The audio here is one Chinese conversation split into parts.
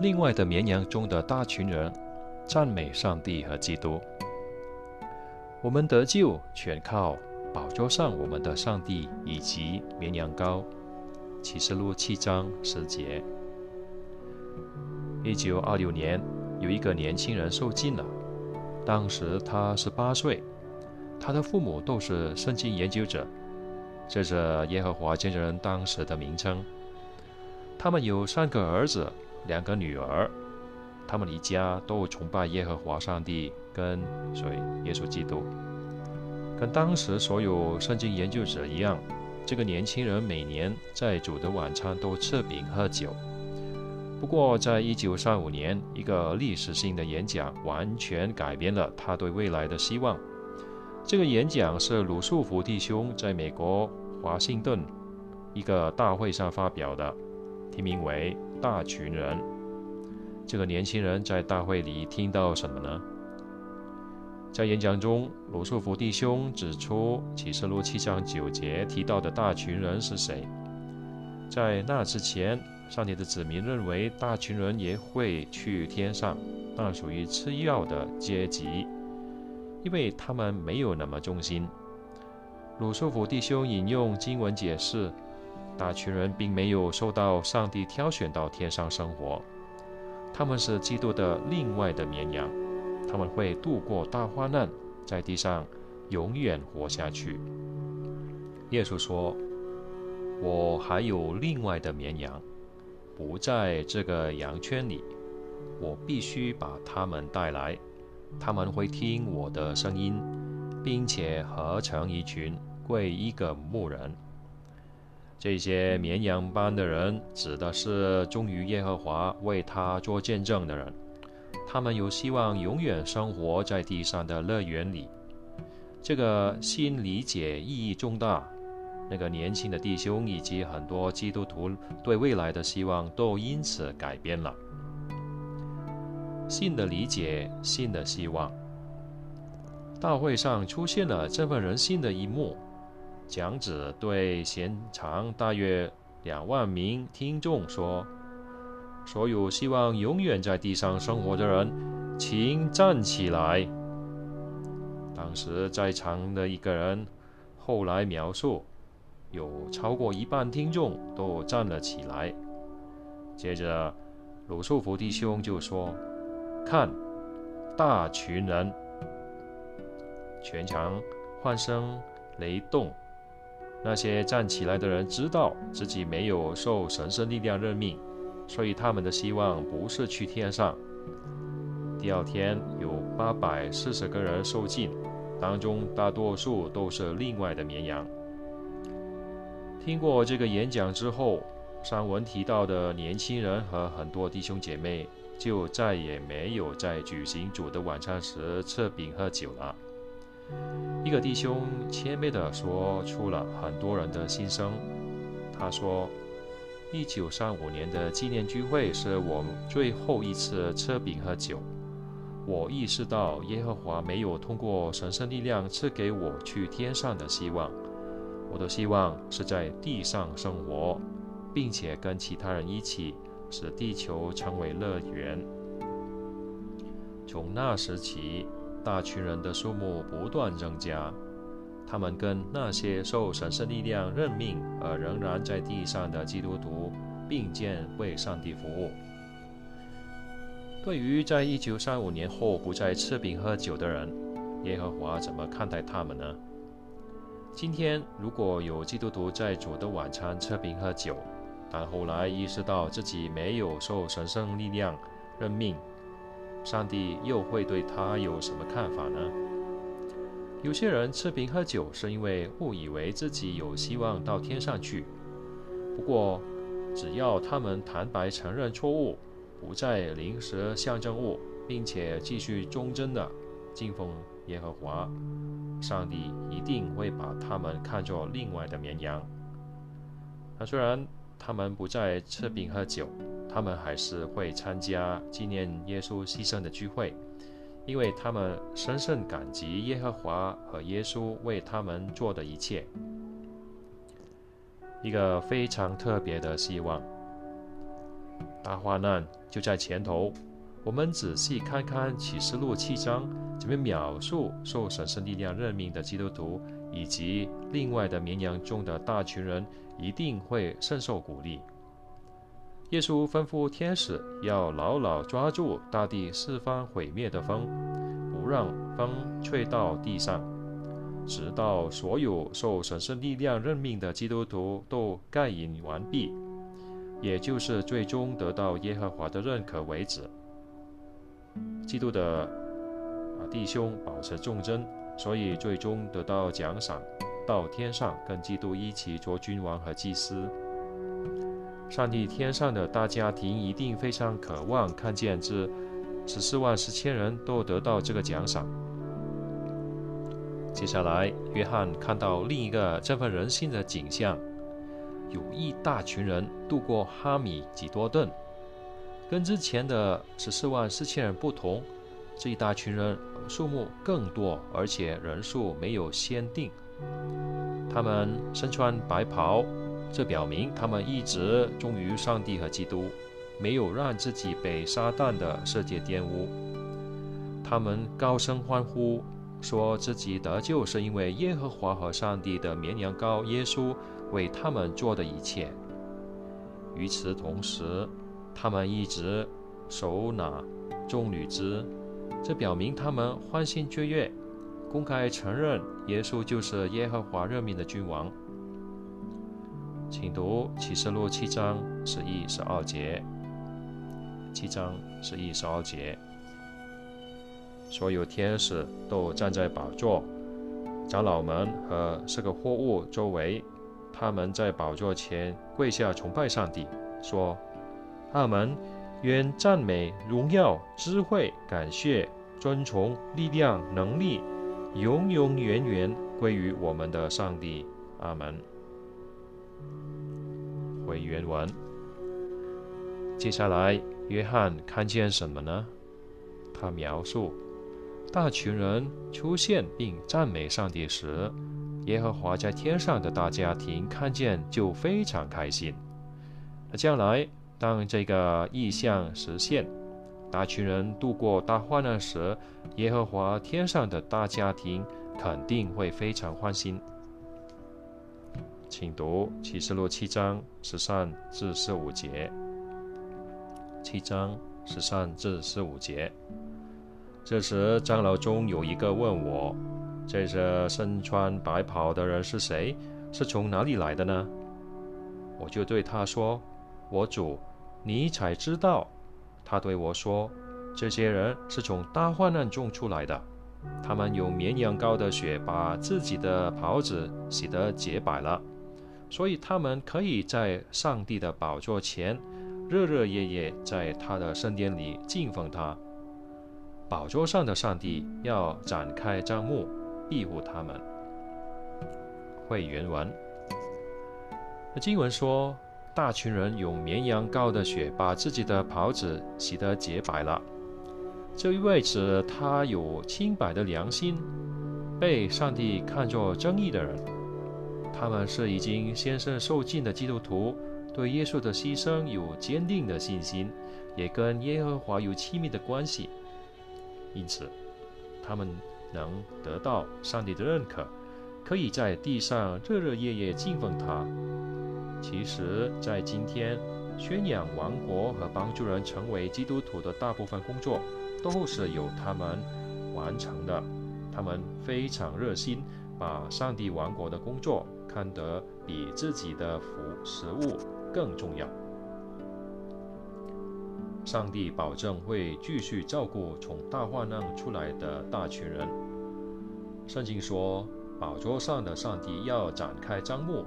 另外的绵羊中的大群人赞美上帝和基督。我们得救全靠宝座上我们的上帝以及绵羊羔。启示录七章十节。一九二六年，有一个年轻人受尽了，当时他十八岁，他的父母都是圣经研究者，这是耶和华见证人当时的名称。他们有三个儿子，两个女儿，他们一家都崇拜耶和华上帝，跟所以耶稣基督。跟当时所有圣经研究者一样，这个年轻人每年在主的晚餐都吃饼喝酒。不过，在一九三五年，一个历史性的演讲完全改变了他对未来的希望。这个演讲是鲁素福弟兄在美国华盛顿一个大会上发表的，题名为《大群人》。这个年轻人在大会里听到什么呢？在演讲中，鲁素福弟兄指出，启示录七章九节提到的大群人是谁？在那之前。上帝的子民认为大群人也会去天上，那属于次要的阶级，因为他们没有那么忠心。鲁素福弟兄引用经文解释，大群人并没有受到上帝挑选到天上生活，他们是基督的另外的绵羊，他们会度过大患难，在地上永远活下去。耶稣说：“我还有另外的绵羊。”不在这个羊圈里，我必须把他们带来。他们会听我的声音，并且合成一群，归一个牧人。这些绵羊般的人，指的是忠于耶和华、为他做见证的人。他们有希望永远生活在地上的乐园里。这个新理解意义重大。那个年轻的弟兄以及很多基督徒对未来的希望都因此改变了。新的理解，新的希望。大会上出现了振奋人心的一幕。讲者对现场大约两万名听众说：“所有希望永远在地上生活的人，请站起来。”当时在场的一个人后来描述。有超过一半听众都站了起来。接着，鲁素福弟兄就说：“看，大群人！”全场欢声雷动。那些站起来的人知道自己没有受神圣力量任命，所以他们的希望不是去天上。第二天，有八百四十个人受尽，当中大多数都是另外的绵羊。听过这个演讲之后，上文提到的年轻人和很多弟兄姐妹就再也没有在举行主的晚餐时吃饼喝酒了。一个弟兄谦卑地说出了很多人的心声。他说：“一九三五年的纪念聚会是我最后一次吃饼喝酒。我意识到耶和华没有通过神圣力量赐给我去天上的希望。”我的希望是在地上生活，并且跟其他人一起使地球成为乐园。从那时起，大群人的数目不断增加，他们跟那些受神圣力量任命而仍然在地上的基督徒并肩为上帝服务。对于在一九三五年后不再吃饼喝酒的人，耶和华怎么看待他们呢？今天，如果有基督徒在主的晚餐吃饼喝酒，但后来意识到自己没有受神圣力量任命，上帝又会对他有什么看法呢？有些人吃饼喝酒是因为误以为自己有希望到天上去。不过，只要他们坦白承认错误，不再临时象征物，并且继续忠贞的敬奉耶和华。上帝一定会把他们看作另外的绵羊。那虽然他们不再吃饼喝酒，他们还是会参加纪念耶稣牺牲的聚会，因为他们深深感激耶和华和耶稣为他们做的一切。一个非常特别的希望。大患难就在前头。我们仔细看看启示录七章，怎么描述受神圣力量任命的基督徒，以及另外的绵羊中的大群人，一定会深受鼓励。耶稣吩咐天使要牢牢抓住大地四方毁灭的风，不让风吹到地上，直到所有受神圣力量任命的基督徒都盖印完毕，也就是最终得到耶和华的认可为止。基督的啊弟兄保持忠贞，所以最终得到奖赏，到天上跟基督一起做君王和祭司。上帝天上的大家庭一定非常渴望看见这十四万四千人都得到这个奖赏。接下来，约翰看到另一个振奋人心的景象：有一大群人渡过哈米吉多顿。跟之前的十四万四千人不同，这一大群人数目更多，而且人数没有限定。他们身穿白袍，这表明他们一直忠于上帝和基督，没有让自己被撒旦的世界玷污。他们高声欢呼，说自己得救是因为耶和华和上帝的绵羊羔耶稣为他们做的一切。与此同时，他们一直手拿棕榈枝，这表明他们欢欣雀跃，公开承认耶稣就是耶和华任命的君王。请读启示录七章十一、十二节。七章十一、十二节，所有天使都站在宝座、长老们和四个货物周围，他们在宝座前跪下崇拜上帝，说。阿门！愿赞美、荣耀、智慧、感谢、尊崇、力量、能力，永永远远归于我们的上帝。阿门。回原文。接下来，约翰看见什么呢？他描述大群人出现并赞美上帝时，耶和华在天上的大家庭看见就非常开心。那将来。当这个意象实现，大群人度过大患难时，耶和华天上的大家庭肯定会非常欢心。请读启示录七章十三至十五节。七章十三至十五节。这时，长老中有一个问我：“这些身穿白袍的人是谁？是从哪里来的呢？”我就对他说。我主，你才知道。他对我说：“这些人是从大患难中出来的，他们用绵羊羔的血把自己的袍子洗得洁白了，所以他们可以在上帝的宝座前热热夜夜在他的圣殿里敬奉他。宝座上的上帝要展开帐幕庇护他们。”会原文。经文说。大群人用绵羊羔的血把自己的袍子洗得洁白了，这意味着他有清白的良心，被上帝看作正义的人。他们是已经先生受尽的基督徒，对耶稣的牺牲有坚定的信心，也跟耶和华有亲密的关系，因此他们能得到上帝的认可，可以在地上日日夜夜敬奉他。其实，在今天，宣扬王国和帮助人成为基督徒的大部分工作，都是由他们完成的。他们非常热心，把上帝王国的工作看得比自己的服食物更重要。上帝保证会继续照顾从大患难出来的大群人。圣经说，宝座上的上帝要展开帐幕。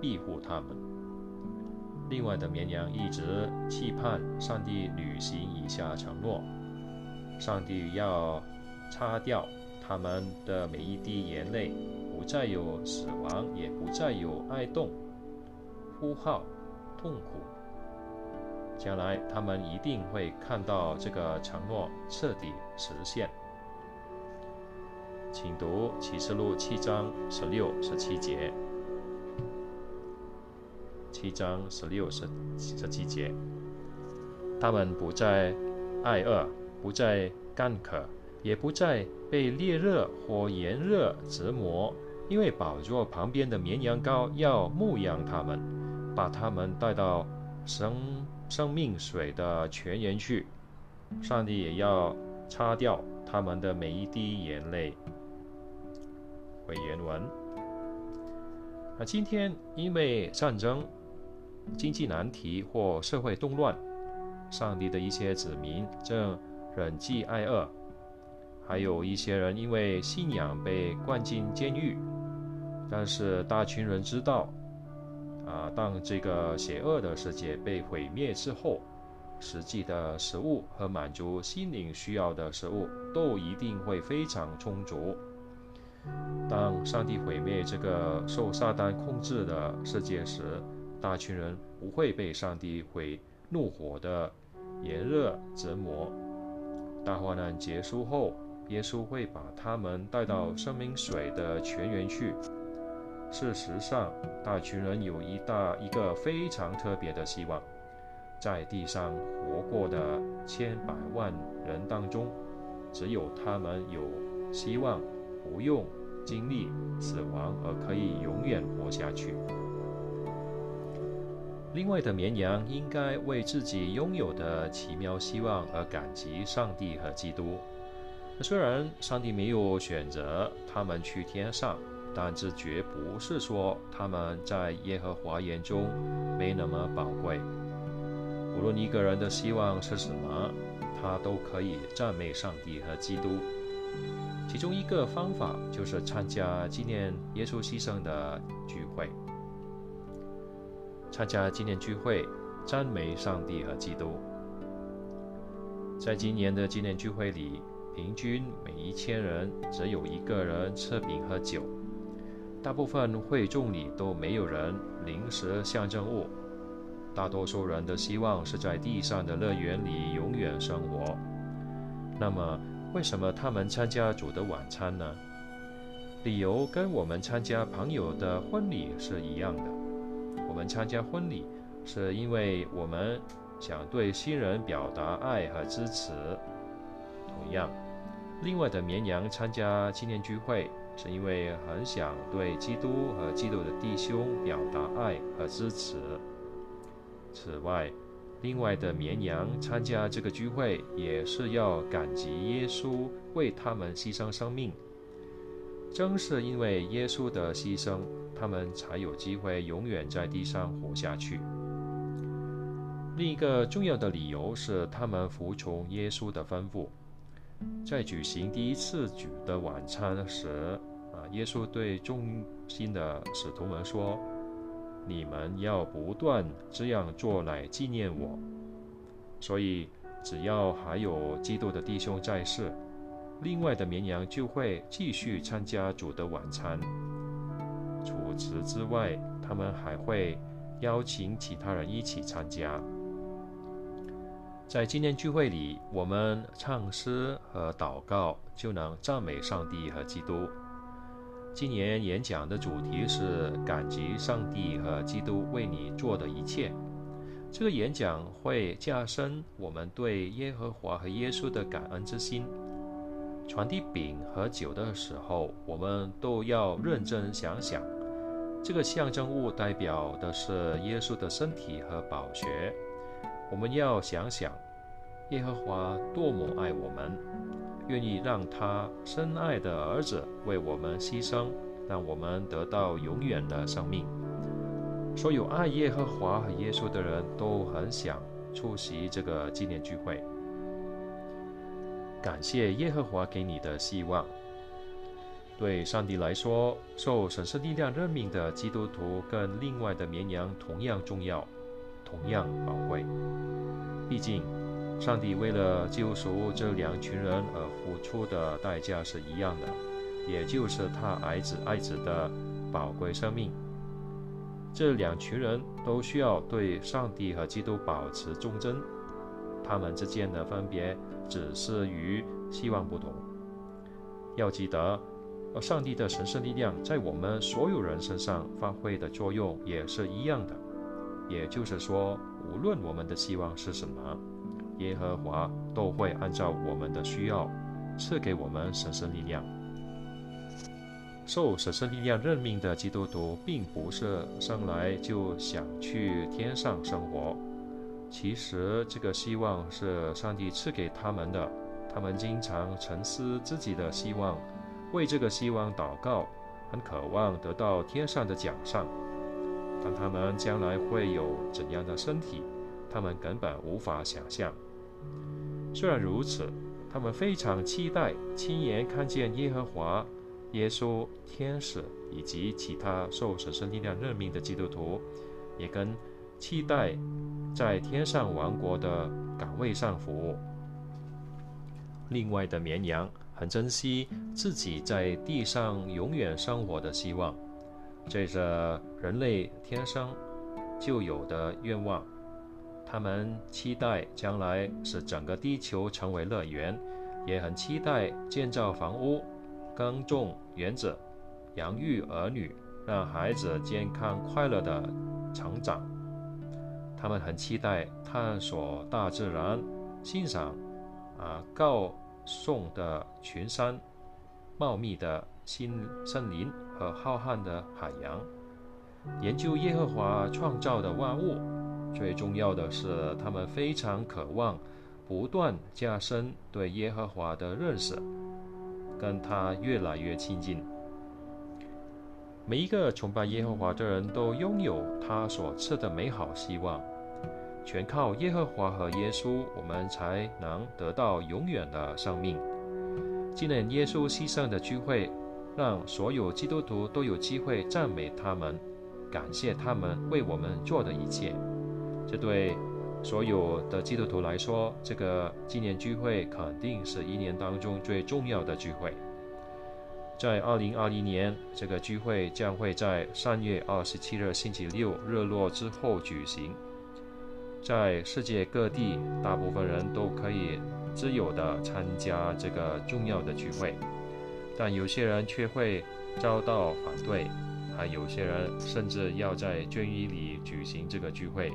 庇护他们。另外的绵羊一直期盼上帝履行以下承诺：上帝要擦掉他们的每一滴眼泪，不再有死亡，也不再有哀痛、呼号、痛苦。将来他们一定会看到这个承诺彻底实现。请读启示录七章十六、十七节。七章十六十十七节，他们不再挨饿，不再干渴，也不再被烈热或炎热折磨，因为宝座旁边的绵羊羔要牧养他们，把他们带到生生命水的泉源去。上帝也要擦掉他们的每一滴眼泪。为原文。那今天因为战争、经济难题或社会动乱，上帝的一些子民正忍饥挨饿，还有一些人因为信仰被关进监狱。但是大群人知道，啊，当这个邪恶的世界被毁灭之后，实际的食物和满足心灵需要的食物都一定会非常充足。当上帝毁灭这个受撒旦控制的世界时，大群人不会被上帝会怒火的炎热折磨。大患难结束后，耶稣会把他们带到生命水的泉源去。事实上，大群人有一大一个非常特别的希望，在地上活过的千百万人当中，只有他们有希望。不用经历死亡而可以永远活下去。另外的绵羊应该为自己拥有的奇妙希望而感激上帝和基督。虽然上帝没有选择他们去天上，但这绝不是说他们在耶和华眼中没那么宝贵。无论一个人的希望是什么，他都可以赞美上帝和基督。其中一个方法就是参加纪念耶稣牺牲的聚会。参加纪念聚会，赞美上帝和基督。在今年的纪念聚会里，平均每一千人只有一个人吃饼喝酒，大部分会众里都没有人临时象征物。大多数人的希望是在地上的乐园里永远生活。那么。为什么他们参加主的晚餐呢？理由跟我们参加朋友的婚礼是一样的。我们参加婚礼是因为我们想对新人表达爱和支持。同样，另外的绵羊参加纪念聚会是因为很想对基督和基督的弟兄表达爱和支持。此外，另外的绵羊参加这个聚会，也是要感激耶稣为他们牺牲生命。正是因为耶稣的牺牲，他们才有机会永远在地上活下去。另一个重要的理由是，他们服从耶稣的吩咐。在举行第一次主的晚餐时，啊，耶稣对众心的使徒们说。你们要不断这样做来纪念我，所以只要还有基督的弟兄在世，另外的绵羊就会继续参加主的晚餐。除此之外，他们还会邀请其他人一起参加。在纪念聚会里，我们唱诗和祷告，就能赞美上帝和基督。今年演讲的主题是感激上帝和基督为你做的一切。这个演讲会加深我们对耶和华和耶稣的感恩之心。传递饼和酒的时候，我们都要认真想想，这个象征物代表的是耶稣的身体和宝血。我们要想想，耶和华多么爱我们。愿意让他深爱的儿子为我们牺牲，让我们得到永远的生命。所有爱耶和华和耶稣的人都很想出席这个纪念聚会。感谢耶和华给你的希望。对上帝来说，受神圣力量任命的基督徒跟另外的绵羊同样重要，同样宝贵。毕竟。上帝为了救赎这两群人而付出的代价是一样的，也就是他爱子爱子的宝贵生命。这两群人都需要对上帝和基督保持忠贞，他们之间的分别只是与希望不同。要记得，上帝的神圣力量在我们所有人身上发挥的作用也是一样的。也就是说，无论我们的希望是什么。耶和华都会按照我们的需要赐给我们神圣力量。受神圣力量任命的基督徒，并不是生来就想去天上生活。其实，这个希望是上帝赐给他们的。他们经常沉思自己的希望，为这个希望祷告，很渴望得到天上的奖赏。但他们将来会有怎样的身体，他们根本无法想象。虽然如此，他们非常期待亲眼看见耶和华、耶稣、天使以及其他受神圣力量任命的基督徒，也跟期待在天上王国的岗位上服务。另外的绵羊很珍惜自己在地上永远生活的希望。这是人类天生就有的愿望，他们期待将来使整个地球成为乐园，也很期待建造房屋、耕种园子、养育儿女，让孩子健康快乐的成长。他们很期待探索大自然，欣赏啊高耸的群山、茂密的新森林。和浩瀚的海洋，研究耶和华创造的万物。最重要的是，他们非常渴望不断加深对耶和华的认识，跟他越来越亲近。每一个崇拜耶和华的人都拥有他所赐的美好希望。全靠耶和华和耶稣，我们才能得到永远的生命。纪念耶稣牺牲的聚会。让所有基督徒都有机会赞美他们，感谢他们为我们做的一切。这对所有的基督徒来说，这个纪念聚会肯定是一年当中最重要的聚会。在二零二零年，这个聚会将会在三月二十七日星期六日落之后举行。在世界各地，大部分人都可以自由地参加这个重要的聚会。但有些人却会遭到反对，还有些人甚至要在监狱里举行这个聚会。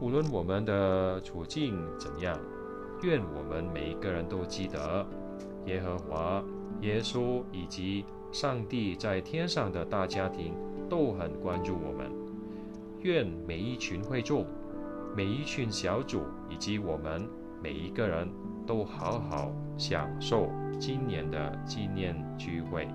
无论我们的处境怎样，愿我们每一个人都记得，耶和华、耶稣以及上帝在天上的大家庭都很关注我们。愿每一群会众、每一群小组以及我们每一个人都好好享受。今年的纪念聚会。